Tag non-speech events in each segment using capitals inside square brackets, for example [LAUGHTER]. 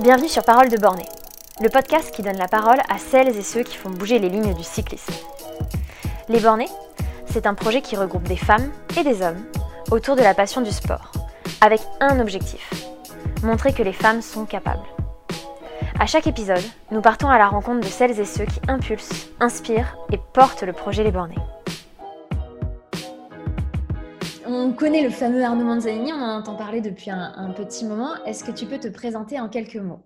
Bienvenue sur Parole de Bornée, le podcast qui donne la parole à celles et ceux qui font bouger les lignes du cyclisme. Les Bornés, c'est un projet qui regroupe des femmes et des hommes autour de la passion du sport, avec un objectif, montrer que les femmes sont capables. À chaque épisode, nous partons à la rencontre de celles et ceux qui impulsent, inspirent et portent le projet Les Bornés. On connaît le fameux Arnaud Manzanini, on en entend parler depuis un, petit moment. Est-ce que tu peux te présenter en quelques mots?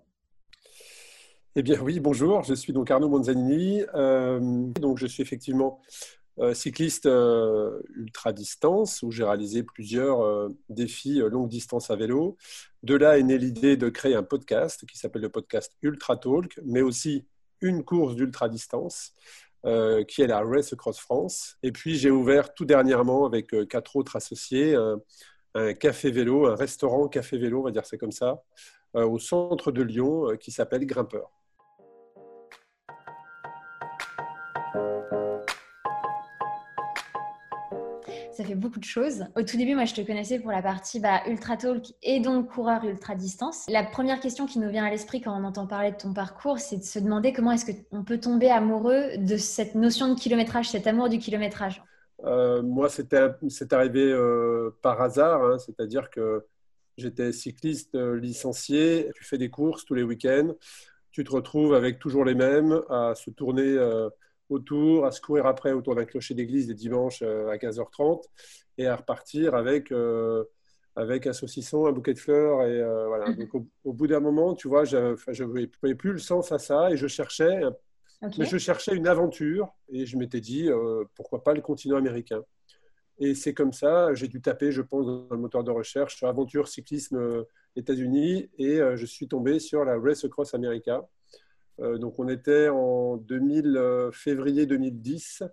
Eh bien oui, bonjour, je suis donc Arnaud Manzanini. Euh, donc je suis effectivement euh, cycliste euh, ultra distance où j'ai réalisé plusieurs défis longue distance à vélo. De là est née l'idée de créer un podcast qui s'appelle le podcast Ultra Talk, mais aussi une course d'ultra distance qui est la Race Across France. Et puis j'ai ouvert tout dernièrement avec quatre autres associés un café vélo, un restaurant café vélo, on va dire c'est comme ça, au centre de Lyon qui s'appelle Grimpeur. Fait beaucoup de choses. Au tout début, moi, je te connaissais pour la partie bah, ultra talk et donc coureur ultra distance. La première question qui nous vient à l'esprit quand on entend parler de ton parcours, c'est de se demander comment est-ce qu'on peut tomber amoureux de cette notion de kilométrage, cet amour du kilométrage. Euh, moi, c'est arrivé euh, par hasard, hein. c'est-à-dire que j'étais cycliste euh, licencié, tu fais des courses tous les week-ends, tu te retrouves avec toujours les mêmes à se tourner autour, à se courir après autour d'un clocher d'église les dimanches euh, à 15h30 et à repartir avec, euh, avec un saucisson, un bouquet de fleurs. Et, euh, voilà. Mhm. Donc, au, bout d'un moment, tu vois, je ne voyais plus le sens à ça et je cherchais, mais je cherchais une aventure et je m'étais dit, pourquoi pas le continent américain et c'est comme ça, j'ai dû taper, je pense, dans le moteur de recherche, aventure cyclisme États-Unis, et je suis tombé sur la Race Across America, donc on était en 2000, euh, février 2010.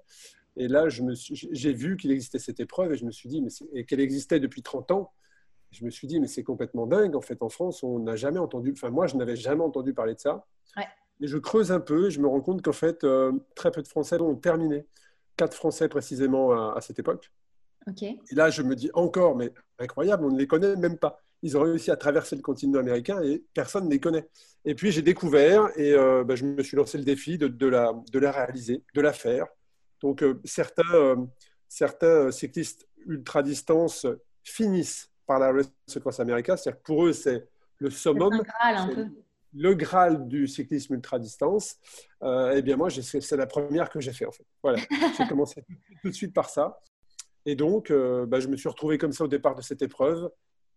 Et là, j'ai vu qu'il existait cette épreuve et je me suis dit, mais et qu'elle existait depuis 30 ans. Je me suis dit, mais c'est complètement dingue. En fait, en France, on n'a jamais entendu, enfin, moi, je n'avais jamais entendu parler de ça. Et je creuse un peu et je me rends compte qu'en fait, euh, très peu de Français ont terminé. Quatre Français précisément à, à cette époque. Et là, je me dis encore, mais incroyable, on ne les connaît même pas ils ont réussi à traverser le continent américain et personne ne les connaît. Et puis j'ai découvert et euh, bah, je me suis lancé le défi de, de, la, de la, réaliser, de la faire. Donc euh, certains, euh, certains cyclistes ultra distance finissent par la Race Across America, c'est-à-dire que pour eux c'est le summum. Le graal, un peu. Le Graal du cyclisme ultra distance. eh bien moi, c'est la première que j'ai fait en fait. Voilà, [LAUGHS] j'ai commencé tout de suite par ça. Et donc, bah, je me suis retrouvé comme ça au départ de cette épreuve.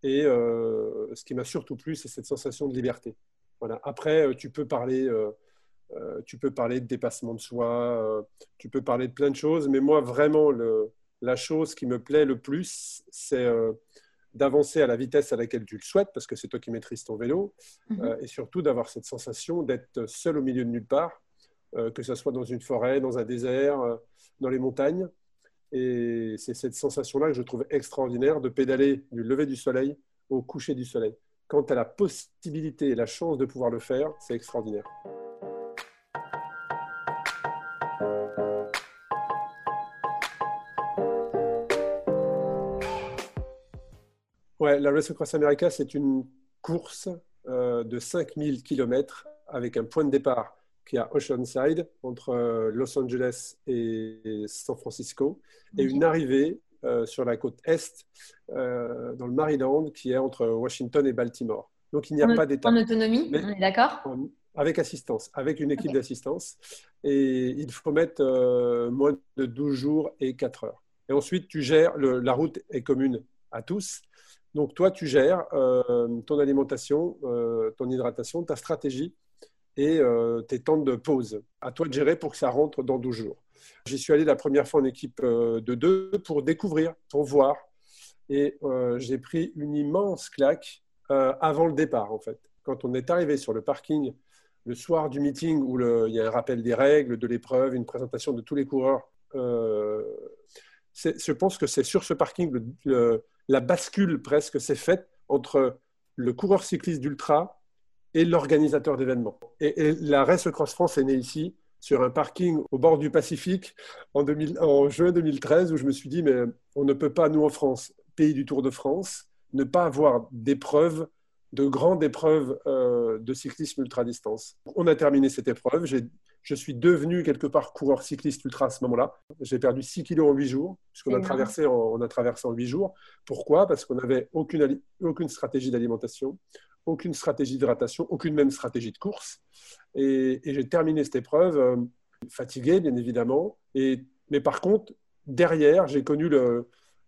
Et euh, ce qui m'a surtout plu, c'est cette sensation de liberté. Voilà. Après, euh, tu peux parler, euh, tu peux parler de dépassement de soi, tu peux parler de plein de choses, mais moi, vraiment, le, la chose qui me plaît le plus, c'est d'avancer à la vitesse à laquelle tu le souhaites, parce que c'est toi qui maîtrises ton vélo, mhm. et surtout d'avoir cette sensation d'être seul au milieu de nulle part, que ce soit dans une forêt, dans un désert, dans les montagnes. Et c'est cette sensation-là que je trouve extraordinaire de pédaler du lever du soleil au coucher du soleil. Quand tu as la possibilité et la chance de pouvoir le faire, c'est extraordinaire. Ouais, la Race Across America, c'est une course euh, de 5000 km avec un point de départ qui est à Oceanside, entre euh, Los Angeles et San Francisco, et une arrivée euh, sur la côte est, euh, dans le Maryland, qui est entre Washington et Baltimore. Donc il n'y a pas d'état. En autonomie, on est d'accord? Avec assistance, avec une équipe d'assistance. Et il faut mettre moins de 12 jours et 4 heures. Et ensuite, tu gères, la route est commune à tous. Donc toi, tu gères ton alimentation, ton hydratation, ta stratégie et euh, tes temps de pause. À toi de gérer pour que ça rentre dans 12 jours. J'y suis allé la première fois en équipe euh, de deux pour découvrir, pour voir. Et euh, j'ai pris une immense claque avant le départ, en fait. Quand on est arrivé sur le parking le soir du meeting où il y a un rappel des règles, de l'épreuve, une présentation de tous les coureurs, je pense que c'est sur ce parking la bascule presque s'est faite entre le coureur cycliste d'ultra et l'organisateur d'événements. Et, la Race Cross France est née ici. sur un parking au bord du Pacifique en, en juin 2013 où je me suis dit, mais on ne peut pas, nous en France, pays du Tour de France, ne pas avoir d'épreuves, de grandes épreuves euh, de cyclisme ultra-distance. On a terminé cette épreuve. Je suis devenu quelque part coureur cycliste ultra à ce moment-là. J'ai perdu 6 kilos en 8 jours, puisqu'on a traversé, on a traversé en 8 jours. Pourquoi? Parce qu'on n'avait aucune, aucune stratégie d'alimentation, aucune stratégie d'hydratation, aucune même stratégie de course. Et, j'ai terminé cette épreuve euh, fatigué, bien évidemment. Et, mais par contre, derrière, j'ai connu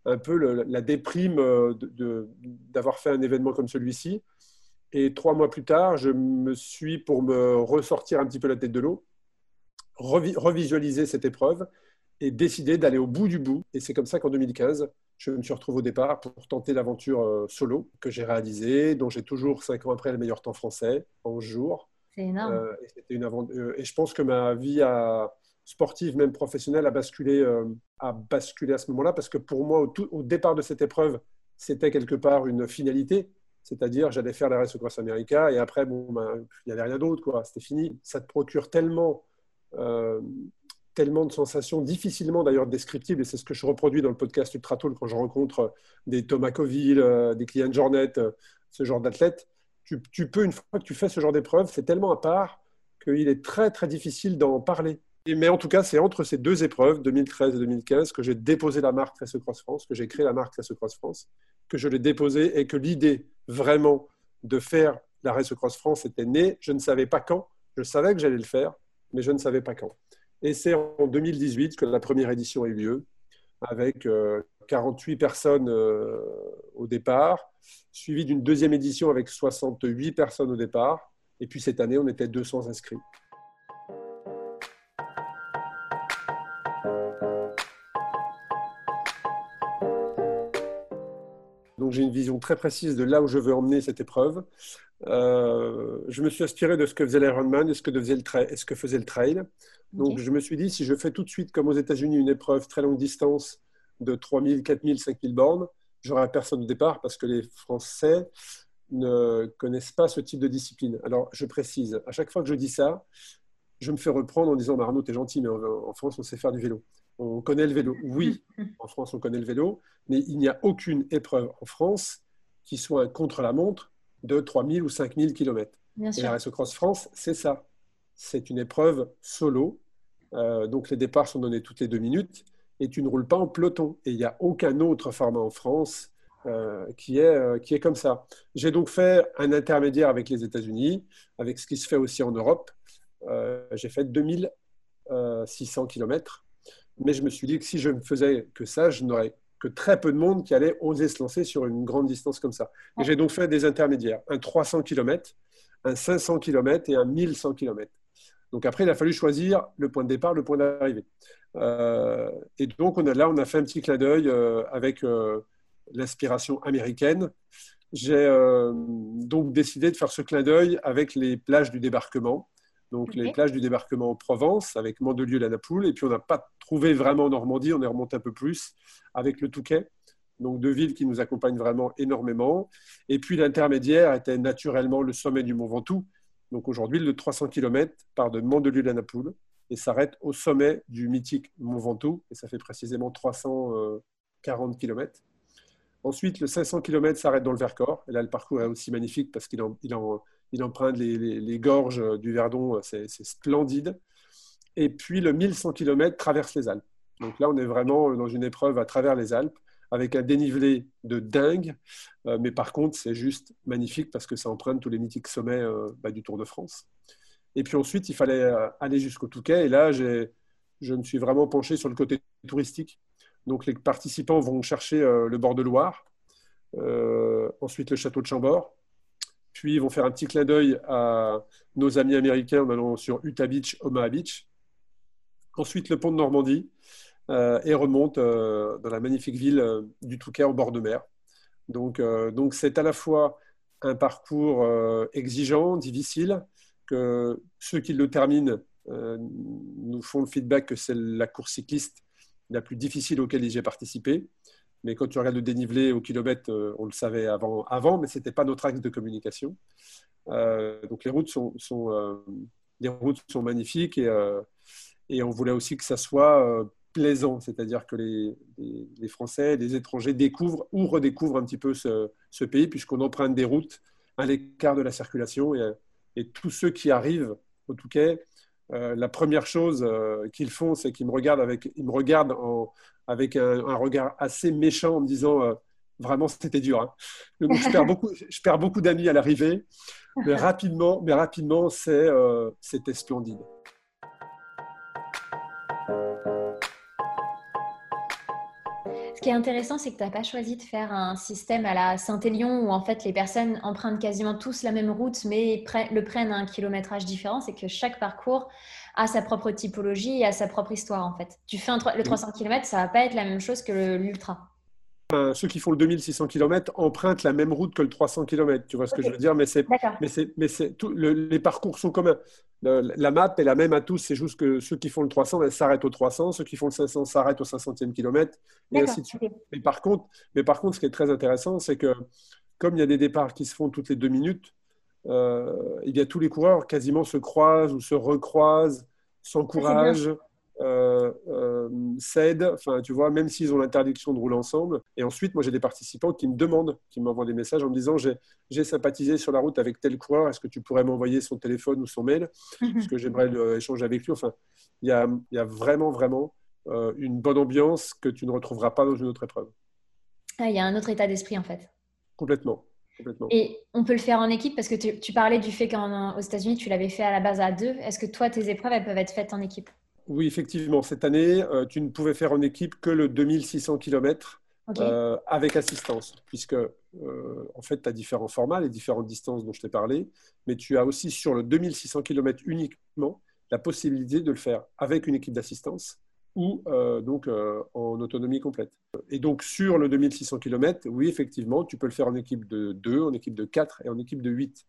un peu la déprime euh, d'avoir fait un événement comme celui-ci. Et trois mois plus tard, je me suis, pour me ressortir un petit peu la tête de l'eau, revisualiser cette épreuve et décider d'aller au bout du bout. Et c'est comme ça qu'en 2015, je me suis retrouvé au départ pour tenter l'aventure euh, solo que j'ai réalisée, dont j'ai toujours, cinq ans après, le meilleur temps français en 11 jours. C'est énorme. Euh, et, une euh, et je pense que ma vie a, sportive, même professionnelle, a basculé, a basculé à ce moment-là, parce que pour moi, au, au départ de cette épreuve, c'était quelque part une finalité, c'est-à-dire j'allais faire la Race Cross America, et après, bon, ben, il n'y avait rien d'autre, quoi. c'était fini. Ça te procure tellement tellement de sensations, difficilement d'ailleurs descriptibles, et c'est ce que je reproduis dans le podcast Ultra Tool quand je rencontre des Thomas Coville, euh, des clients Jornet, euh, ce genre d'athlètes. Tu, peux, une fois que tu fais ce genre d'épreuve, c'est tellement à part qu'il est très très difficile d'en parler. Mais en tout cas, c'est entre ces deux épreuves, 2013 et 2015, que j'ai déposé la marque Race Cross France, que j'ai créé la marque Race Cross France, que je l'ai déposée et que l'idée vraiment de faire la Race Cross France était née. Je ne savais pas quand, je savais que j'allais le faire, mais je ne savais pas quand. Et c'est en 2018 que la première édition a eu lieu, avec 48 euh, personnes euh, au départ, suivi d'une deuxième édition avec 68 personnes au départ. Et puis cette année, on était 200 inscrits. Donc j'ai une vision très précise de là où je veux emmener cette épreuve. Euh, je me suis inspiré de ce que faisait l'Ironman et ce que, faisait le ce que faisait le trail. Donc je me suis dit, si je fais tout de suite, comme aux États-Unis, une épreuve très longue distance de 3000, 4000, 5000 bornes, j'aurai personne au départ parce que les Français ne connaissent pas ce type de discipline. Alors je précise, à chaque fois que je dis ça, je me fais reprendre en disant, Arnaud, t'es gentil, mais en France, on sait faire du vélo. On connaît le vélo. Oui, [LAUGHS] en France, on connaît le vélo, mais il n'y a aucune épreuve en France qui soit un contre-la-montre de 3000 ou 5000 km. et la Race Cross France, c'est ça. C'est une épreuve solo. Euh, donc les départs sont donnés toutes les deux minutes et tu ne roules pas en peloton. Et il n'y a aucun autre format en France euh, qui, est, euh, qui est comme ça. J'ai donc fait un intermédiaire avec les États-Unis, avec ce qui se fait aussi en Europe. J'ai fait 2600 km mais je me suis dit que si je ne faisais que ça, je n'aurais que très peu de monde qui allait oser se lancer sur une grande distance comme ça. j'ai donc fait des intermédiaires, un 300 km, un 500 km et un 1100 km. Donc après, il a fallu choisir le point de départ, le point d'arrivée. Euh, et donc on a, là, on a fait un petit clin d'œil euh, avec euh, l'inspiration américaine. J'ai donc décidé de faire ce clin d'œil avec les plages du débarquement donc les plages du débarquement en Provence avec Mandelieu la Napoule. Et puis on n'a pas trouvé vraiment Normandie, on est remonté un peu plus avec le Touquet. Donc deux villes qui nous accompagnent vraiment énormément. Et puis l'intermédiaire était naturellement le sommet du Mont Ventoux. Donc aujourd'hui, le 300 km part de Mandelieu la Napoule et s'arrête au sommet du mythique Mont Ventoux. Et ça fait précisément 340 km. Ensuite, le 500 km s'arrête dans le Vercors. Et là, le parcours est aussi magnifique parce qu'il en, il en, il emprunte les, gorges du Verdon, c'est splendide. Et puis le 1100 km traverse les Alpes. Donc là, on est vraiment dans une épreuve à travers les Alpes, avec un dénivelé de dingue. Euh, mais par contre, c'est juste magnifique parce que ça emprunte tous les mythiques sommets euh, bah, du Tour de France. Et puis ensuite, il fallait euh, aller jusqu'au Touquet. Et là, je me suis vraiment penché sur le côté touristique. Donc les participants vont chercher le bord de Loire, ensuite le château de Chambord, puis ils vont faire un petit clin d'œil à nos amis américains en allant sur Utah Beach, Omaha Beach. Ensuite, le pont de Normandie euh, et remonte euh, dans la magnifique ville euh, du Touquet au bord de mer. Donc, donc c'est à la fois un parcours exigeant, difficile, que ceux qui le terminent nous font le feedback que c'est la course cycliste la plus difficile auquel j'ai participé. Mais quand tu regardes le dénivelé au kilomètre, euh, on le savait avant, avant mais ce n'était pas notre axe de communication. Euh, donc les routes sont, sont euh, les routes sont magnifiques et, Et on voulait aussi que ça soit plaisant, c'est-à-dire que les, les, Français, les étrangers découvrent ou redécouvrent un petit peu ce, ce pays, puisqu'on emprunte des routes à l'écart de la circulation. Et, et, tous ceux qui arrivent au Touquet, la première chose qu'ils font, c'est qu'ils me regardent avec, ils me regardent en, avec un, regard assez méchant en me disant vraiment c'était dur. Hein. je perds [LAUGHS] beaucoup, je perds beaucoup d'amis à l'arrivée, mais rapidement, mais rapidement, c'est, euh, c'était splendide. Qui est intéressant, c'est que tu n'as pas choisi de faire un système à la Saint-Élion où en fait les personnes empruntent quasiment tous la même route mais le prennent à un kilométrage différent. C'est que chaque parcours a sa propre typologie et a sa propre histoire en fait. Tu fais le 300 km, ça va pas être la même chose que l'ultra ceux qui font le 2600 km empruntent la même route que le 300 km. Tu vois ce que je veux dire Mais, c'est, mais, c'est, mais c'est tout, les parcours sont communs. la map est la même à tous. C'est juste que ceux qui font le 300 s'arrêtent au 300, ceux qui font le 500 s'arrêtent au 500e kilomètre, et ainsi de suite. Mais, par contre, mais par contre, ce qui est très intéressant, c'est que comme il y a des départs qui se font toutes les deux minutes, euh, il y a tous les coureurs quasiment se croisent ou se recroisent, s'encouragent euh, euh, cèdent, enfin, tu vois, même s'ils ont l'interdiction de rouler ensemble. Et ensuite, moi, j'ai des participants qui me demandent, qui m'envoient des messages en me disant j'ai sympathisé sur la route avec tel coureur, est-ce que tu pourrais m'envoyer son téléphone ou son mail? Mhm. Parce que j'aimerais échanger avec lui. Enfin, il y a, y a, vraiment, vraiment euh, une bonne ambiance que tu ne retrouveras pas dans une autre épreuve. Ah, il y a un autre état d'esprit, en fait. Complètement. Complètement. Et on peut le faire en équipe? Parce que tu, tu parlais du fait qu'aux États-Unis, tu l'avais fait à la base à deux. Est-ce que toi, tes épreuves, elles peuvent être faites en équipe? Oui, effectivement. Cette année, euh, tu ne pouvais faire en équipe que le 2600 km euh, avec assistance, puisque euh, en fait, tu as différents formats, les différentes distances dont je t'ai parlé, mais tu as aussi sur le 2600 km uniquement la possibilité de le faire avec une équipe d'assistance ou donc en autonomie complète. Et donc sur le 2600 km, oui, effectivement, tu peux le faire en équipe de 2, en équipe de 4 et en équipe de 8.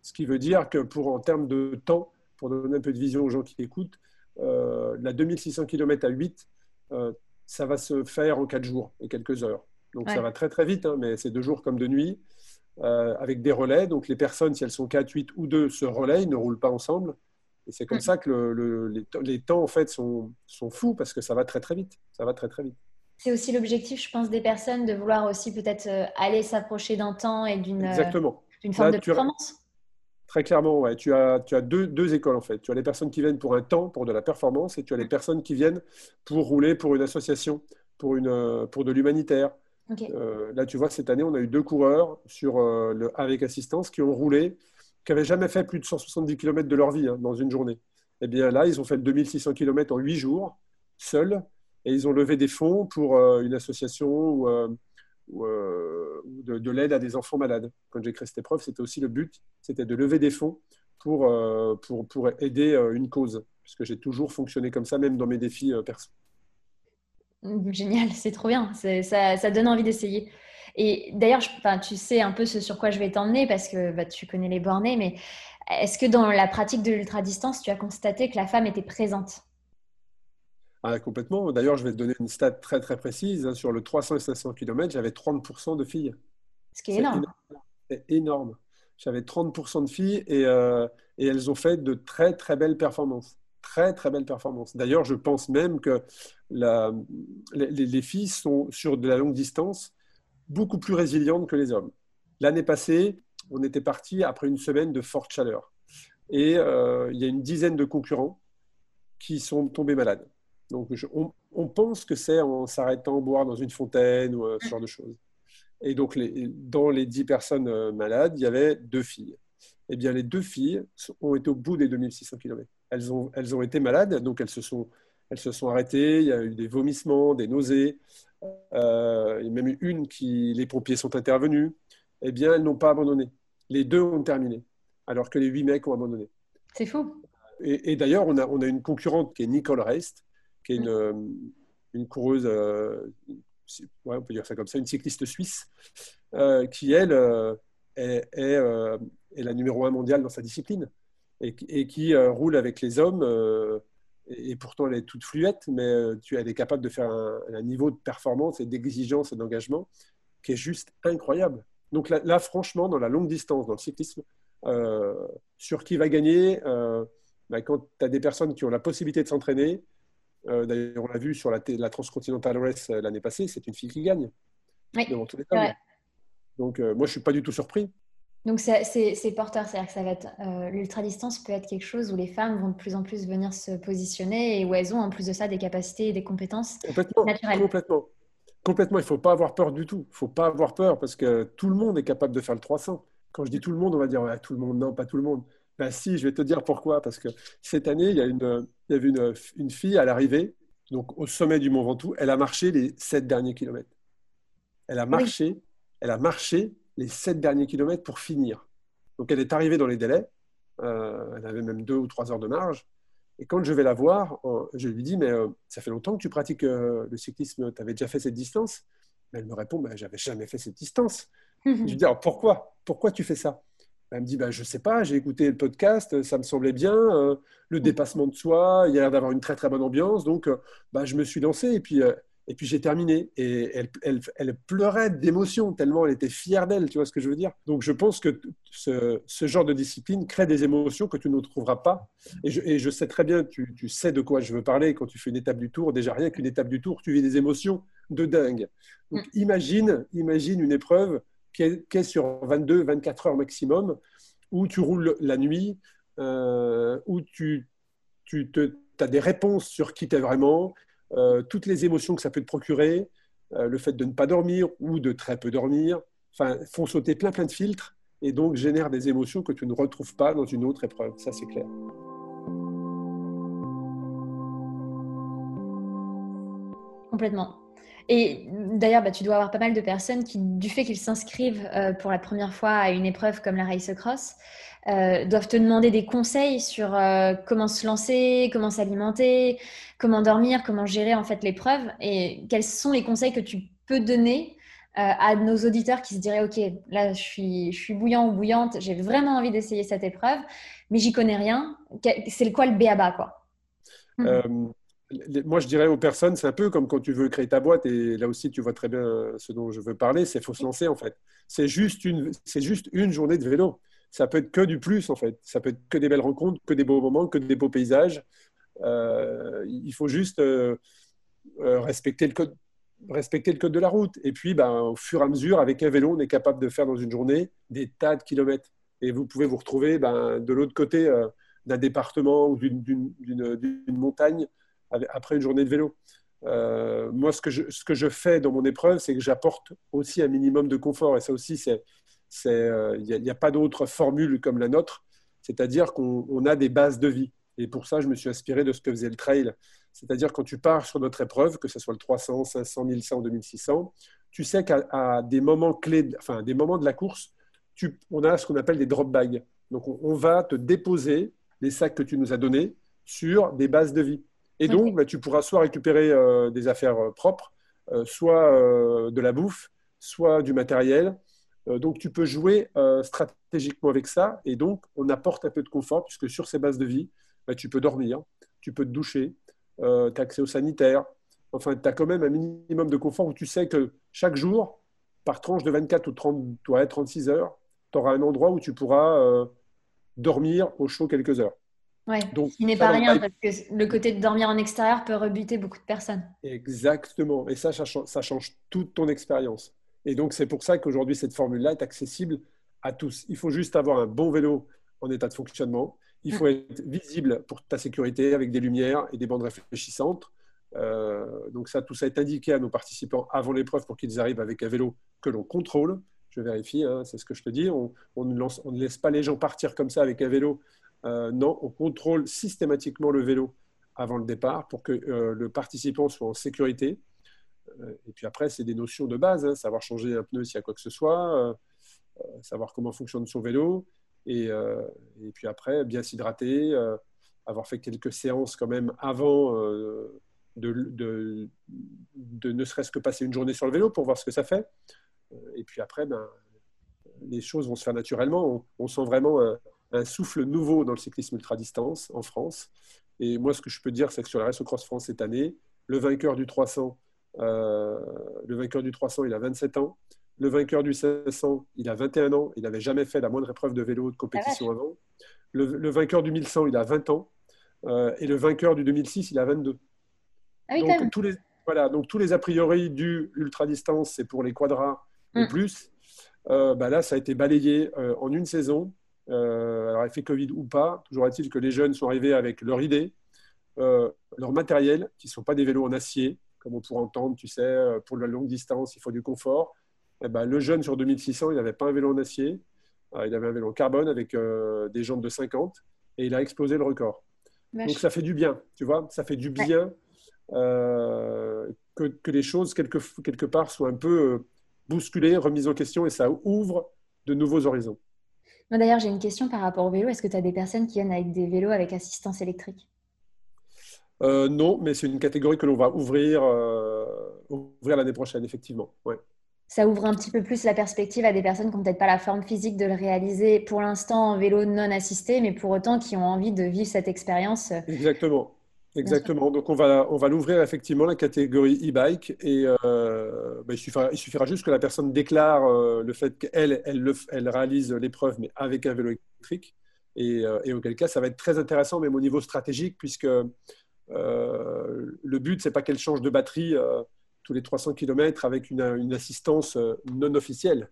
Ce qui veut dire que pour en termes de temps, pour donner un peu de vision aux gens qui écoutent, euh, la 2600 km à 8, euh, ça va se faire en 4 jours et quelques heures. Donc ça va très très vite, hein, mais c'est deux jours comme de nuit, euh, avec des relais. Donc les personnes, si elles sont 4, 8 ou 2, se relaient, ne roulent pas ensemble. Et c'est comme mm. ça que le, les, temps en fait sont, sont fous parce que ça va très très vite. Ça va très très vite. C'est aussi l'objectif, je pense, des personnes de vouloir aussi peut-être aller s'approcher d'un temps et d'une forme de performance. Très clairement, ouais. tu as, tu as deux, deux, écoles en fait. Tu as les personnes qui viennent pour un temps, pour de la performance, et tu as les personnes qui viennent pour rouler pour une association, pour, une, euh, pour de l'humanitaire. Euh, là, tu vois, cette année, on a eu deux coureurs sur, euh, le, avec assistance qui ont roulé, qui n'avaient jamais fait plus de 170 km de leur vie hein, dans une journée. Et eh bien là, ils ont fait le 2600 km en huit jours, seuls, et ils ont levé des fonds pour une association ou ou, euh, de, l'aide à des enfants malades. Quand j'ai créé cette épreuve, c'était aussi le but, c'était de lever des fonds pour, euh, pour, pour aider euh, une cause, puisque j'ai toujours fonctionné comme ça, même dans mes défis perso. Génial, [LAUGHS] c'est trop bien, ça, ça, donne envie d'essayer. Et d'ailleurs, tu sais un peu ce sur quoi je vais t'emmener parce que bah, tu connais les bornés, mais est-ce que dans la pratique de l'ultra-distance, tu as constaté que la femme était présente? Ah, complètement. D'ailleurs, je vais te donner une stat très très précise. Hein. Sur le 300 et 500 km, j'avais 30% de filles. Ce qui est, énorme. C'est énorme. J'avais 30% de filles et, euh, et, elles ont fait de très très belles performances. Très très belles performances. D'ailleurs, je pense même que la, les, les, filles sont sur de la longue distance beaucoup plus résilientes que les hommes. L'année passée, on était parti après une semaine de forte chaleur. Et euh, il y a une dizaine de concurrents qui sont tombés malades. Donc, on, pense que c'est en s'arrêtant boire dans une fontaine ou euh, ce genre de choses. Et donc, dans les 10 personnes euh, malades, il y avait deux filles. Eh bien, les deux filles ont été au bout des 2600 km. Elles ont, elles ont été malades, donc elles se, sont, elles se sont arrêtées. Il y a eu des vomissements, des nausées. Euh, il y a même eu une qui, les pompiers sont intervenus. Eh bien, elles n'ont pas abandonné. Les deux ont terminé, alors que les huit mecs ont abandonné. C'est fou. Et, d'ailleurs, on a, on a, une concurrente qui est Nicole Reist, qui est une, euh, une coureuse, euh, ouais, on peut dire ça comme ça, une cycliste suisse, euh, qui, elle, est, est, est, la numéro un mondiale dans sa discipline et, et qui roule avec les hommes. et pourtant, elle est toute fluette, mais tu, elle est capable de faire un, niveau de performance et d'exigence et d'engagement qui est juste incroyable. Donc là, là, franchement, dans la longue distance, dans le cyclisme, sur qui va gagner, bah, quand tu as des personnes qui ont la possibilité de s'entraîner, euh, d'ailleurs, on l'a vu sur la, la Transcontinental Race euh, l'année passée, c'est une fille qui gagne. Oui, devant tous les Donc, moi, je ne suis pas du tout surpris. Donc, c'est porteur, c'est-à-dire que ça va être l'ultra-distance peut être quelque chose où les femmes vont de plus en plus venir se positionner et où elles ont en plus de ça des capacités et des compétences complètement, naturelles. Complètement. Complètement, il ne faut pas avoir peur du tout. Il ne faut pas avoir peur parce que tout le monde est capable de faire le 300. Quand je dis tout le monde, on va dire tout le monde, non, pas tout le monde. Ben si, je vais te dire pourquoi. Parce que cette année, il y, a une, il y avait une, une fille à l'arrivée, donc au sommet du Mont Ventoux, elle a marché les sept derniers kilomètres. Elle a marché, elle a marché les sept derniers kilomètres pour finir. Donc elle est arrivée dans les délais. Euh, elle avait même deux ou trois heures de marge. Et quand je vais la voir, je lui dis, mais euh, ça fait longtemps que tu pratiques euh, le cyclisme, tu avais déjà fait cette distance? Elle me répond, bah, j'avais jamais fait cette distance. [LAUGHS] je lui dis, alors pourquoi? Pourquoi tu fais ça? Elle me dit, bah, je ne sais pas, j'ai écouté le podcast, ça me semblait bien, euh, le mm. dépassement de soi, il y a l'air d'avoir une très très bonne ambiance, donc bah, je me suis lancé. Et puis et puis j'ai terminé. Et elle, elle, pleurait d'émotion tellement elle était fière d'elle, tu vois ce que je veux dire? Donc je pense que ce, ce, genre de discipline crée des émotions que tu ne trouveras pas. Et je, et je sais très bien, tu, tu, sais de quoi je veux parler quand tu fais une étape du tour. Déjà rien qu'une étape du tour, tu vis des émotions de dingue. Donc mm. imagine, imagine une épreuve qui est, sur 22, 24 heures maximum, où tu roules la nuit, euh, où tu, tu te, as des réponses sur qui tu es vraiment, euh, toutes les émotions que ça peut te procurer, euh, le fait de ne pas dormir ou de très peu dormir, enfin, font sauter plein plein de filtres et donc génèrent des émotions que tu ne retrouves pas dans une autre épreuve. Ça, c'est clair. Complètement. Et d'ailleurs, bah, tu dois avoir pas mal de personnes qui, du fait qu'ils s'inscrivent euh, pour la première fois à une épreuve comme la Race Cross, euh, doivent te demander des conseils sur euh, comment se lancer, comment s'alimenter, comment dormir, comment gérer en fait l'épreuve et quels sont les conseils que tu peux donner à nos auditeurs qui se diraient ok là je suis, je bouillant ou bouillante, j'ai vraiment envie d'essayer cette épreuve, mais j'y connais rien. C'est quoi le B à bas quoi moi, je dirais aux personnes, c'est un peu comme quand tu veux créer ta boîte, et là aussi, tu vois très bien ce dont je veux parler, c'est faut se lancer en fait. C'est juste une, journée de vélo ça peut être que du plus, en fait. Ça peut être que des belles rencontres, que des beaux moments, que des beaux paysages. Euh, il faut juste euh, euh, respecter, le code, respecter le code de la route. Et puis, ben, au fur et à mesure, avec un vélo, on est capable de faire dans une journée des tas de kilomètres. Et vous pouvez vous retrouver ben, de l'autre côté d'un département ou d'une montagne après une journée de vélo. moi, ce que, je, fais dans mon épreuve, c'est que j'apporte aussi un minimum de confort. Et ça aussi, c'est il euh, n'y a, pas d'autre formule comme la nôtre, c'est-à-dire qu'on a des bases de vie. Et pour ça, je me suis inspiré de ce que faisait le trail. C'est-à-dire quand tu pars sur notre épreuve, que ce soit le 300, 500, 1100, 2600, tu sais qu'à des moments clés, enfin des moments de la course, on a ce qu'on appelle des drop bags. Donc on, va te déposer les sacs que tu nous as donnés sur des bases de vie. Et donc, bah, tu pourras soit récupérer euh, des affaires euh, propres, soit de la bouffe, soit du matériel, euh, donc, tu peux jouer euh, stratégiquement avec ça. Et donc, on apporte un peu de confort, puisque sur ces bases de vie, bah, tu peux dormir, tu peux te doucher, euh, tu as accès au sanitaire. Enfin, tu as quand même un minimum de confort où tu sais que chaque jour, par tranche de 24 ou 30, 36 heures, tu auras un endroit où tu pourras dormir au chaud quelques heures. Ouais, Donc, n'est pas rien, parce que le côté de dormir en extérieur peut rebuter beaucoup de personnes. Exactement. Et ça, ça change toute ton expérience. Et donc, c'est pour ça qu'aujourd'hui, cette formule-là est accessible à tous. Il faut juste avoir un bon vélo en état de fonctionnement. Il faut être visible pour ta sécurité avec des lumières et des bandes réfléchissantes. Euh, donc ça, tout ça est indiqué à nos participants avant l'épreuve pour qu'ils arrivent avec un vélo que l'on contrôle. Je vérifie, hein, c'est ce que je te dis. On, ne lance, on, ne laisse pas les gens partir comme ça avec un vélo. Euh, non, on contrôle systématiquement le vélo avant le départ pour que euh, le participant soit en sécurité. Euh, et puis après, c'est des notions de base, hein, savoir changer un pneu s'il y a quoi que ce soit, savoir comment fonctionne son vélo, et, puis après, bien s'hydrater, avoir fait quelques séances quand même avant de, ne serait-ce que passer une journée sur le vélo pour voir ce que ça fait. Et puis après, ben, les choses vont se faire naturellement. On, sent vraiment un, souffle nouveau dans le cyclisme ultra-distance en France. Et moi, ce que je peux dire, c'est que sur la Race Cross France cette année, le vainqueur du 300 euh, le vainqueur du 300, il a 27 ans. Le vainqueur du 500, il a 21 ans. Il n'avait jamais fait la moindre épreuve de vélo de compétition ah avant. Le, vainqueur du 1100, il a 20 ans. et le vainqueur du 2006, il a 22. Ah oui, donc, tous les, voilà, donc tous les a priori du ultra-distance, c'est pour les quadras ou mm. plus. bah là, ça a été balayé en une saison. Alors, effet Covid ou pas, toujours est-il que les jeunes sont arrivés avec leur idée, leur matériel, qui ne sont pas des vélos en acier, comme on pourrait entendre, tu sais, pour la longue distance, il faut du confort. Eh ben, le jeune sur 2600, il n'avait pas un vélo en acier, euh, il avait un vélo en carbone avec euh, des jambes de 50 et il a explosé le record. Donc ça fait du bien, tu vois, ça fait du bien euh, que, les choses, quelque, quelque part, soient un peu bousculées, remises en question et ça ouvre de nouveaux horizons. D'ailleurs, j'ai une question par rapport au vélo. Est-ce que tu as des personnes qui viennent avec des vélos avec assistance électrique? Non, mais c'est une catégorie que l'on va ouvrir, ouvrir l'année prochaine, effectivement. Ouais ça ouvre un petit peu plus la perspective à des personnes qui n'ont peut-être pas la forme physique de le réaliser pour l'instant en vélo non assisté, mais pour autant qui ont envie de vivre cette expérience. Exactement. Exactement. Donc on va, on va l'ouvrir effectivement la catégorie e-bike et euh, bah, il, suffira, juste que la personne déclare euh, le fait qu'elle elle, réalise l'épreuve mais avec un vélo électrique et, euh, et, auquel cas ça va être très intéressant même au niveau stratégique puisque le but c'est pas qu'elle change de batterie tous les 300 km avec une, assistance non officielle.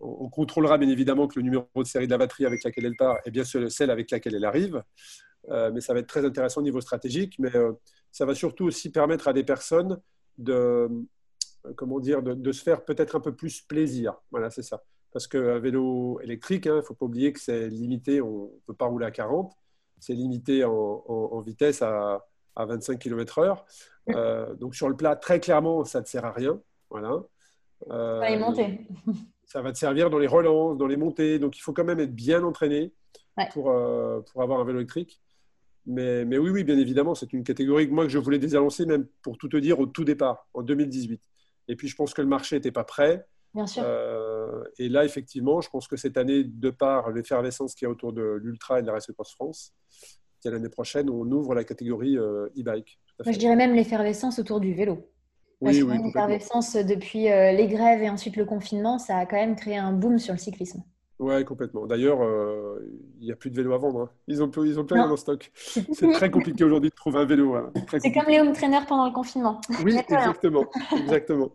On, contrôlera bien évidemment que le numéro de série de la batterie avec laquelle elle part est bien celle avec laquelle elle arrive, mais ça va être très intéressant au niveau stratégique, mais euh, ça va surtout aussi permettre à des personnes de, comment dire, de, se faire peut-être un peu plus plaisir. Voilà, c'est ça. Parce qu'un vélo électrique, hein, il ne faut pas oublier que c'est limité, on ne peut pas rouler à 40, c'est limité en, vitesse à, à 25 km/h. Euh, donc sur le plat, très clairement, ça ne sert à rien. Voilà. Euh, ça va te servir dans les relances, dans les montées. Donc il faut quand même être bien entraîné pour, euh, pour avoir un vélo électrique. Mais, mais oui, oui, bien évidemment, c'est une catégorie que moi que je voulais désannoncer, même pour tout te dire, au tout départ, en 2018. Et puis je pense que le marché n'était pas prêt. Bien sûr. et là, effectivement, je pense que cette année, de par l'effervescence qu'il y a autour de l'Ultra et de la Race Cross France, l'année prochaine, on ouvre la catégorie e-bike je dirais même l'effervescence autour du vélo. Oui, oui, l'effervescence depuis euh, les grèves et ensuite le confinement, ça a quand même créé un boom sur le cyclisme. Oui, complètement. D'ailleurs, euh, il n'y a plus de vélo à vendre. Hein. Ils ont, ils ont plus rien en stock. C'est très compliqué aujourd'hui de trouver un vélo. Hein. C'est comme les home trainers pendant le confinement. Oui, exactement. exactement.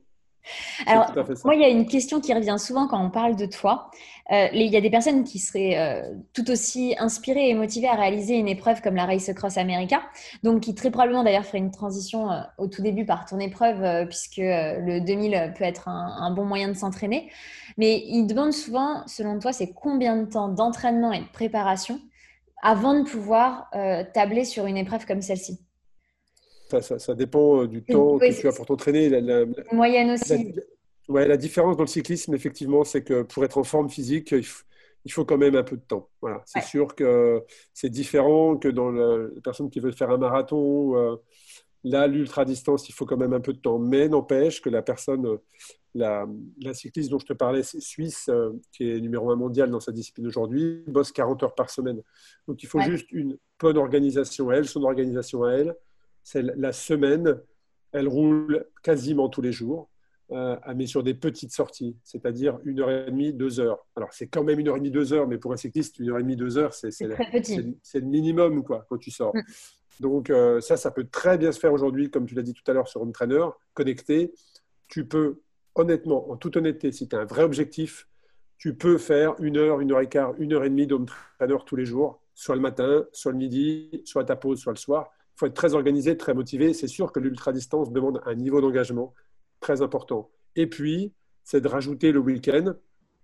Alors, moi, il y a une question qui revient souvent quand on parle de toi. Euh, il y a des personnes qui seraient euh, tout aussi inspirées et motivées à réaliser une épreuve comme la Race Cross America, donc qui très probablement d'ailleurs ferait une transition euh, au tout début par ton épreuve, puisque le 2000 peut être un, bon moyen de s'entraîner. Mais ils demandent souvent, selon toi, c'est combien de temps d'entraînement et de préparation avant de pouvoir tabler sur une épreuve comme celle-ci? Ça, dépend euh, du temps que tu as pour t'entraîner. La, Moyenne aussi. La, ouais, la différence dans le cyclisme, effectivement, c'est que pour être en forme physique, il faut, quand même un peu de temps. Voilà. C'est sûr que c'est différent que dans la, personne qui veut faire un marathon. Euh, là, l'ultra-distance, il faut quand même un peu de temps. Mais n'empêche que la personne, la, cycliste dont je te parlais, suisse, euh, qui est numéro un mondial dans sa discipline aujourd'hui, bosse 40 heures par semaine. Donc il faut juste une bonne organisation à elle, son organisation à elle c'est la semaine, elle roule quasiment tous les jours, euh, mais sur des petites sorties, c'est-à-dire une heure et demie, deux heures. Alors c'est quand même une heure et demie, deux heures, mais pour un cycliste, une heure et demie, deux heures, c'est le minimum quoi, quand tu sors. Mm. Donc euh, ça, ça peut très bien se faire aujourd'hui, comme tu l'as dit tout à l'heure sur Home Trainer, connecté. Tu peux, honnêtement, en toute honnêteté, si tu as un vrai objectif, tu peux faire une heure, une heure et quart, une heure et demie d'Home Trainer tous les jours, soit le matin, soit le midi, soit à ta pause, soit le soir faut être très organisé, très motivé. C'est sûr que l'ultra-distance demande un niveau d'engagement très important. Et puis, c'est de rajouter le week-end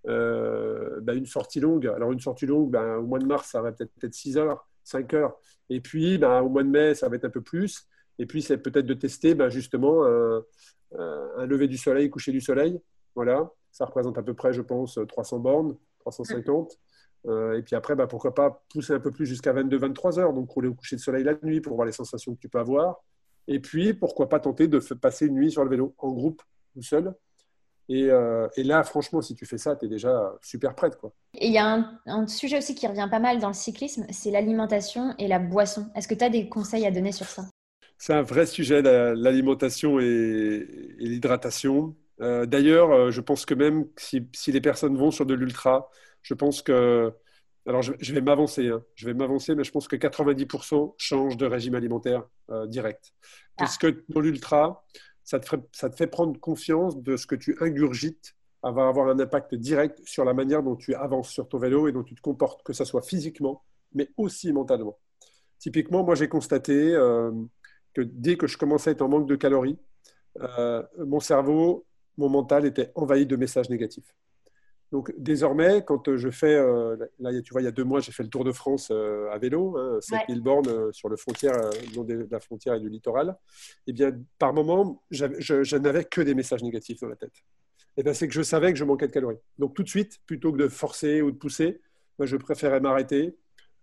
euh, ben, une sortie longue. Alors, une sortie longue, ben, au mois de mars, ça va peut-être être 6 heures, 5 heures. Et puis, ben, au mois de mai, ça va être un peu plus. Et puis, c'est peut-être de tester justement un, lever du soleil, coucher du soleil. Voilà, ça représente à peu près, je pense, 300 bornes, 350. Euh, et puis après, bah, pourquoi pas pousser un peu plus jusqu'à 22-23 heures, donc rouler au coucher de soleil la nuit pour voir les sensations que tu peux avoir. Et puis, pourquoi pas tenter de passer une nuit sur le vélo, en groupe ou seul. Et, euh, et là, franchement, si tu fais ça, tu es déjà super prête. Quoi. Et il y a un, un, sujet aussi qui revient pas mal dans le cyclisme, c'est l'alimentation et la boisson. Est-ce que tu as des conseils à donner sur ça? C'est un vrai sujet, l'alimentation et, l'hydratation. Euh, d'ailleurs, je pense que même si, si les personnes vont sur de l'ultra, je pense que alors je, vais m'avancer, hein. je vais m'avancer, mais je pense que 90% changent de régime alimentaire euh, direct. Ah. Parce que dans l'ultra, ça te, ça te fait prendre conscience de ce que tu ingurgites va avoir un impact direct sur la manière dont tu avances sur ton vélo et dont tu te comportes, que ce soit physiquement, mais aussi mentalement. Typiquement, moi j'ai constaté euh, que dès que je commençais à être en manque de calories, euh, mon cerveau, mon mental était envahi de messages négatifs. Donc désormais, quand je fais, euh, là tu vois, il y a deux mois, j'ai fait le Tour de France à vélo, hein, 7000 bornes sur le frontière, long de la frontière et du littoral, et eh bien par moment, je n'avais que des messages négatifs dans la tête. Eh ben, c'est que je savais que je manquais de calories. Donc tout de suite, plutôt que de forcer ou de pousser, je préférais m'arrêter.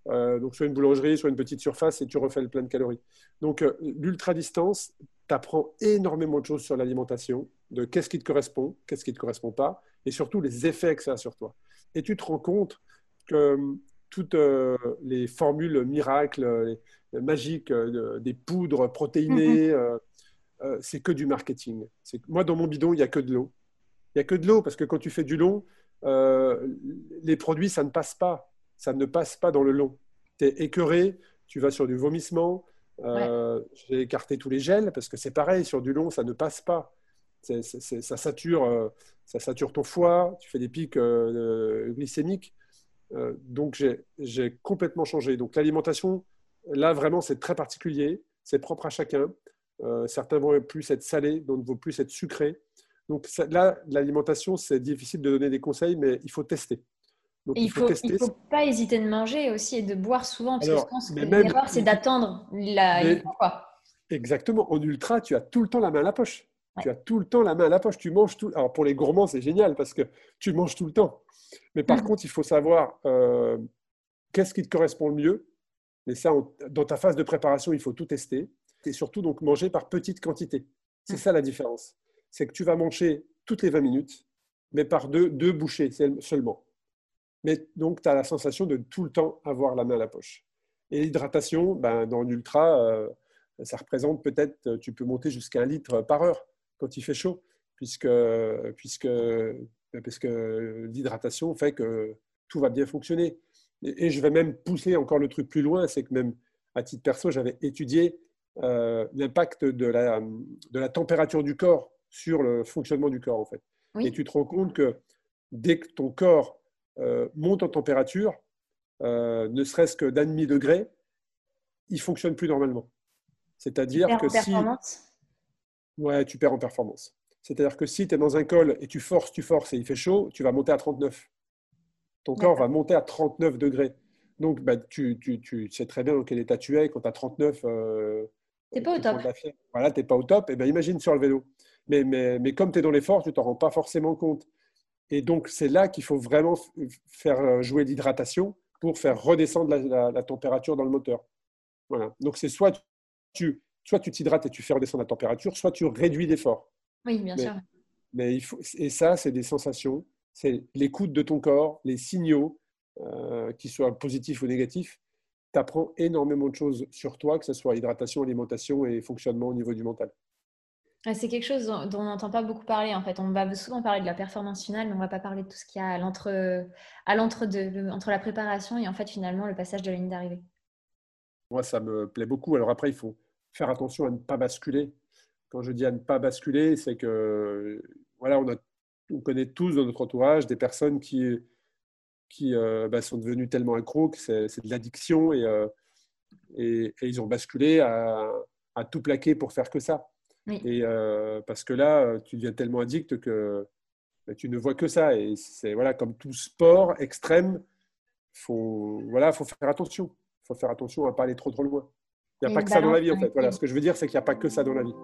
Euh, donc soit une boulangerie, soit une petite surface, et tu refais le plein de calories. Donc euh, l'ultra-distance, tu apprends énormément de choses sur l'alimentation, de qu'est-ce qui te correspond, qu'est-ce qui ne te correspond pas, et surtout les effets que ça a sur toi. Et tu te rends compte que euh, toutes les formules miracles, magiques, des poudres protéinées, mm-hmm. c'est que du marketing. Moi, dans mon bidon, il n'y a que de l'eau. Il n'y a que de l'eau, parce que quand tu fais du long, euh, les produits, ça ne passe pas. Ça ne passe pas dans le long. Tu es écœuré, tu vas sur du vomissement. Euh, j'ai écarté tous les gels, parce que c'est pareil, sur du long, ça ne passe pas. Ça, sature, euh, ça sature ton foie, tu fais des pics glycémiques. donc, j'ai complètement changé. Donc, l'alimentation, là, vraiment, c'est très particulier. C'est propre à chacun. certains vont plus être salés, d'autres vont plus être sucrés. Donc là, l'alimentation, c'est difficile de donner des conseils, mais il faut tester. il ne faut, faut, pas hésiter de manger aussi et de boire souvent, parce que je pense que l'erreur, c'est d'attendre la Exactement. En ultra, tu as tout le temps la main à la poche. Tu as tout le temps la main à la poche. Tu manges tout. Alors pour les gourmands, c'est génial parce que tu manges tout le temps. Mais par mm. contre, il faut savoir euh, qu'est-ce qui te correspond le mieux. Mais ça, dans ta phase de préparation, il faut tout tester. Et surtout, donc, manger par petite quantité. C'est mm. ça la différence c'est que tu vas manger toutes les 20 minutes, mais par deux, deux bouchées seulement. Mais donc, tu as la sensation de tout le temps avoir la main à la poche. Et l'hydratation, ben, dans l'ultra, euh, ça représente peut-être, tu peux monter jusqu'à un litre par heure quand il fait chaud, puisque, puisque, parce que l'hydratation fait que tout va bien fonctionner. Et, je vais même pousser encore le truc plus loin, c'est que même à titre perso, j'avais étudié euh, l'impact de la, de la température du corps sur le fonctionnement du corps, en fait. Et tu te rends compte que dès que ton corps euh, monte en température, euh, ne serait-ce que d'un demi-degré, il fonctionne plus normalement. C'est-à-dire que si. Ouais, tu perds en performance. C'est-à-dire que si tu es dans un col et tu forces, tu forces et il fait chaud, tu vas monter à 39. Ton corps va monter à 39 degrés. Donc, bah, tu, tu, tu, sais très bien dans quel état tu es quand tu as 39. Euh, tu n'es pas au top. Voilà, tu n'es pas au top. Et ben, imagine sur le vélo mais, mais, mais comme tu es dans l'effort, tu t'en rends pas forcément compte. Et donc, c'est là qu'il faut vraiment faire euh, jouer l'hydratation pour faire redescendre la, température dans le moteur. Voilà. Donc, c'est soit tu soit tu t'hydrates et tu fais redescendre la température, soit tu réduis l'effort. Oui, bien sûr. Mais il faut, et ça, c'est des sensations, c'est l'écoute de ton corps, les signaux, euh, qu'ils soient positifs ou négatifs. Tu apprends énormément de choses sur toi, que ce soit hydratation, alimentation et fonctionnement au niveau du mental. C'est quelque chose dont, on n'entend pas beaucoup parler. En fait, on va souvent parler de la performance finale, mais on ne va pas parler de tout ce qu'il y a à l'entre, à l'entre entre la préparation et en fait finalement le passage de la ligne d'arrivée. Moi, ça me plaît beaucoup. Alors après, il faut faire attention à ne pas basculer. Quand je dis à ne pas basculer, c'est que voilà, on, a, on connaît tous dans notre entourage des personnes qui, qui euh, bah, sont devenues tellement accros que c'est, de l'addiction et, euh, et, et, ils ont basculé à, à tout plaquer pour faire que ça. Et euh, parce que là, tu deviens tellement addict que bah, tu ne vois que ça. Et c'est voilà, comme tout sport extrême, faut voilà, faut faire attention. Il faut faire attention à ne pas aller trop trop loin. Il n'y a pas que ça dans la vie en fait. Voilà, ce que je veux dire, c'est qu'il n'y a pas que ça dans la vie.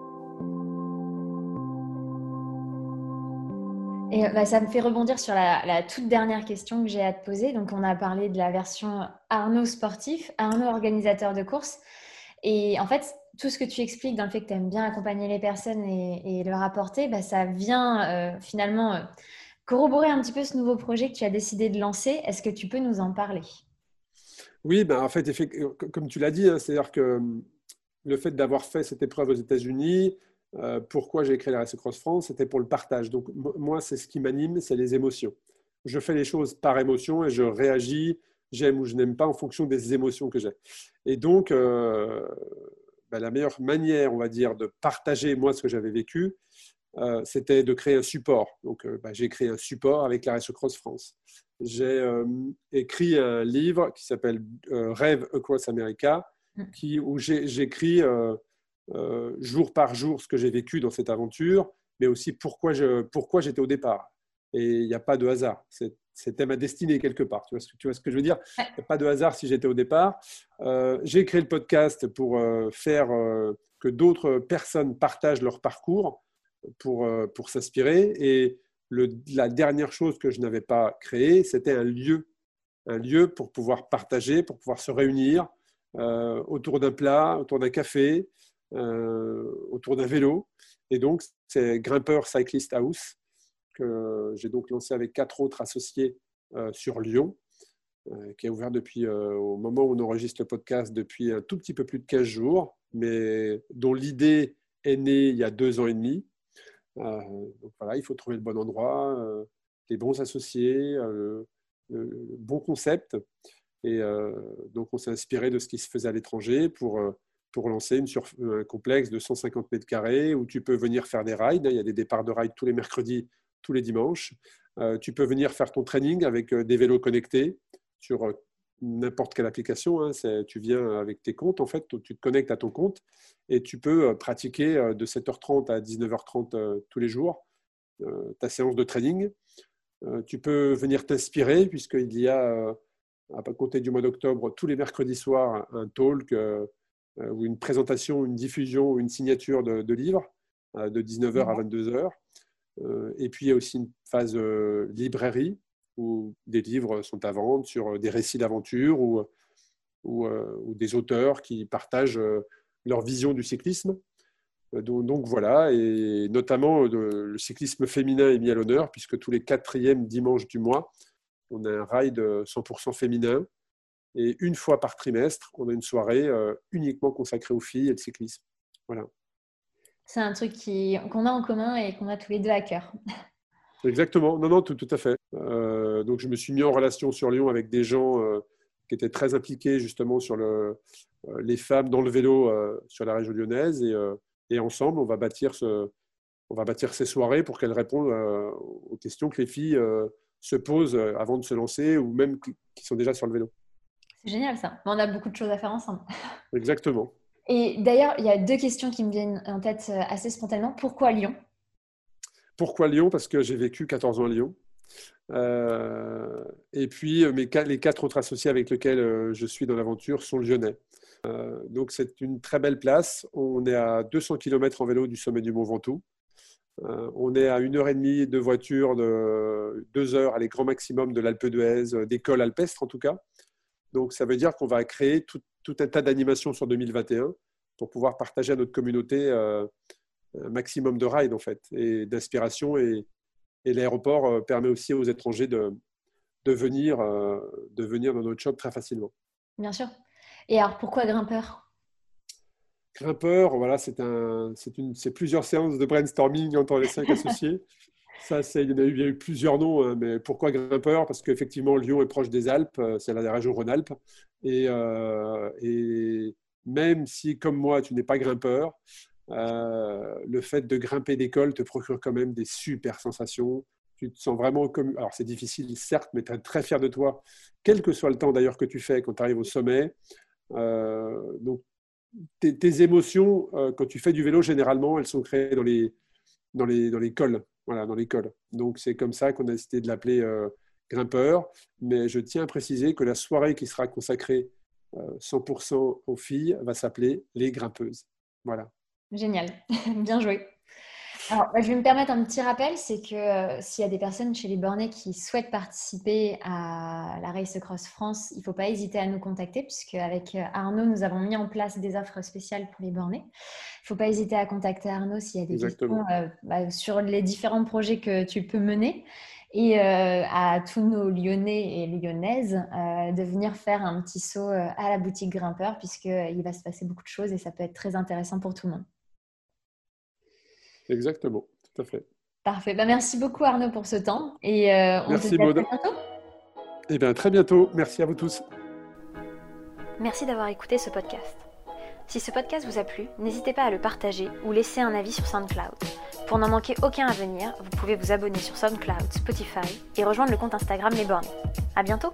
Et bah, ça me fait rebondir sur la, la toute dernière question que j'ai à te poser. Donc, on a parlé de la version Arnaud sportif, Arnaud organisateur de course. Et en fait, tout ce que tu expliques dans le fait que tu aimes bien accompagner les personnes et, leur apporter, bah, ça vient euh, finalement euh, corroborer un petit peu ce nouveau projet que tu as décidé de lancer. Est-ce que tu peux nous en parler? Oui, ben, en fait, comme tu l'as dit, hein, c'est-à-dire que hum, le fait d'avoir fait cette épreuve aux États-Unis, euh, pourquoi j'ai créé la Race Cross France, c'était pour le partage. Donc moi, c'est ce qui m'anime, c'est les émotions. Je fais les choses par émotion et je réagis j'aime ou je n'aime pas en fonction des émotions que j'ai. Et donc, euh, bah, la meilleure manière, on va dire, de partager moi ce que j'avais vécu, euh, c'était de créer un support. Donc, euh, bah, j'ai créé un support avec la Race Cross France. J'ai écrit un livre qui s'appelle Rêve Across America, mm. qui, où j'écris jour par jour ce que j'ai vécu dans cette aventure, mais aussi pourquoi j'étais pourquoi au départ. Et il n'y a pas de hasard. C'était ma destinée quelque part. Tu vois, tu vois ce que je veux dire? Il n'y a pas de hasard si j'étais au départ. Euh, j'ai créé le podcast pour euh, faire euh, que d'autres personnes partagent leur parcours pour, pour s'inspirer. Et le, la dernière chose que je n'avais pas créée, c'était un lieu. Un lieu pour pouvoir partager, pour pouvoir se réunir autour d'un plat, autour d'un café, autour d'un vélo. Et donc, c'est Grimpeur Cyclist House que j'ai donc lancé avec quatre autres associés euh, sur Lyon, euh, qui est ouvert depuis, euh, au moment où on enregistre le podcast, depuis un tout petit peu plus de 15 jours, mais dont l'idée est née il y a deux ans et demi. Donc voilà, il faut trouver le bon endroit, les bons associés, le, bon concept. Et donc, on s'est inspiré de ce qui se faisait à l'étranger pour, pour lancer une sur, un complexe de 150 mètres carrés où tu peux venir faire des rides. Il y a des départs de rides tous les mercredis tous les dimanches. Euh, tu peux venir faire ton training avec euh, des vélos connectés sur euh, n'importe quelle application. Hein. tu viens avec tes comptes, en fait, tu te connectes à ton compte et tu peux pratiquer de 7h30 à 19h30 tous les jours ta séance de training. tu peux venir t'inspirer puisqu'il y a, à compter du mois d'octobre, tous les mercredis soirs, un talk ou une présentation, une diffusion ou une signature de, de livres de 19h à 22h. Euh, et puis, il y a aussi une phase euh, librairie où des livres sont à vendre sur euh, des récits d'aventure ou, ou, des auteurs qui partagent leur vision du cyclisme. Donc, voilà, et notamment le cyclisme féminin est mis à l'honneur puisque tous les quatrièmes dimanches du mois, on a un ride 100% féminin. Et une fois par trimestre, on a une soirée uniquement consacrée aux filles et au cyclisme. Voilà c'est un truc qu'on a en commun et qu'on a tous les deux à cœur. Exactement, non, non, tout, tout à fait. Euh, donc, je me suis mis en relation sur Lyon avec des gens euh, qui étaient très impliqués justement sur le, euh, les femmes dans le vélo sur la région lyonnaise et, et, ensemble, on va bâtir ce, on va bâtir ces soirées pour qu'elles répondent aux questions que les filles se posent avant de se lancer ou même qui sont déjà sur le vélo. C'est génial ça. On a beaucoup de choses à faire ensemble. Exactement. Et d'ailleurs, il y a deux questions qui me viennent en tête assez spontanément. Pourquoi Lyon? Pourquoi Lyon? Parce que j'ai vécu 14 ans à Lyon. Euh, et puis, euh, les quatre autres associés avec lesquels je suis dans l'aventure sont lyonnais. donc, c'est une très belle place. On est à 200 km en vélo du sommet du Mont Ventoux. on est à une heure et demie de voiture, de deux heures, à grand maximum de l'Alpe d'Huez, des cols alpestres en tout cas. Donc, ça veut dire qu'on va créer tout, tout un tas d'animations sur 2021 pour pouvoir partager à notre communauté euh, un maximum de rides en fait et d'inspiration et, et l'aéroport euh, permet aussi aux étrangers de, de, venir, euh, de venir dans notre shop très facilement. Bien sûr. Et alors pourquoi grimpeur? Grimpeur, voilà, c'est un, c'est plusieurs séances de brainstorming entre les cinq [LAUGHS] associés. Ça, il y, a eu, eu plusieurs noms, hein, mais pourquoi grimpeur? Parce qu'effectivement, Lyon est proche des Alpes, c'est la région Rhône-Alpes. Et, euh, et, même si, comme moi, tu n'es pas grimpeur, euh, le fait de grimper des cols te procure quand même des super sensations. Tu te sens vraiment comme. Alors, c'est difficile, certes, mais tu es très fier de toi, quel que soit le temps d'ailleurs que tu fais quand tu arrives au sommet. Euh, donc, tes, émotions, quand tu fais du vélo, généralement, elles sont créées dans les, dans les, dans les cols. Voilà, dans les cols. Donc, c'est comme ça qu'on a décidé de l'appeler grimpeur, mais je tiens à préciser que la soirée qui sera consacrée 100% euh, aux filles va s'appeler les grimpeuses. Voilà. Génial, [LAUGHS] bien joué. Alors, bah, je vais me permettre un petit rappel, c'est que euh, s'il y a des personnes chez les Bornais qui souhaitent participer à la Race Cross France, il ne faut pas hésiter à nous contacter, puisque avec euh, Arnaud, nous avons mis en place des offres spéciales pour les Bornais. Il ne faut pas hésiter à contacter Arnaud s'il y a des questions bah, sur les différents projets que tu peux mener et euh, à tous nos Lyonnais et Lyonnaises euh, de venir faire un petit saut euh, à la boutique Grimpeur puisqu'il va se passer beaucoup de choses et ça peut être très intéressant pour tout le monde. Exactement, tout à fait. Parfait. Bah, merci beaucoup Arnaud pour ce temps et on merci, se dit à bientôt. Eh bien, très bientôt. Merci à vous tous. Merci d'avoir écouté ce podcast. Si ce podcast vous a plu, n'hésitez pas à le partager ou laisser un avis sur SoundCloud. Pour n'en manquer aucun à venir, vous pouvez vous abonner sur SoundCloud, Spotify et rejoindre le compte Instagram Les Bornés. À bientôt!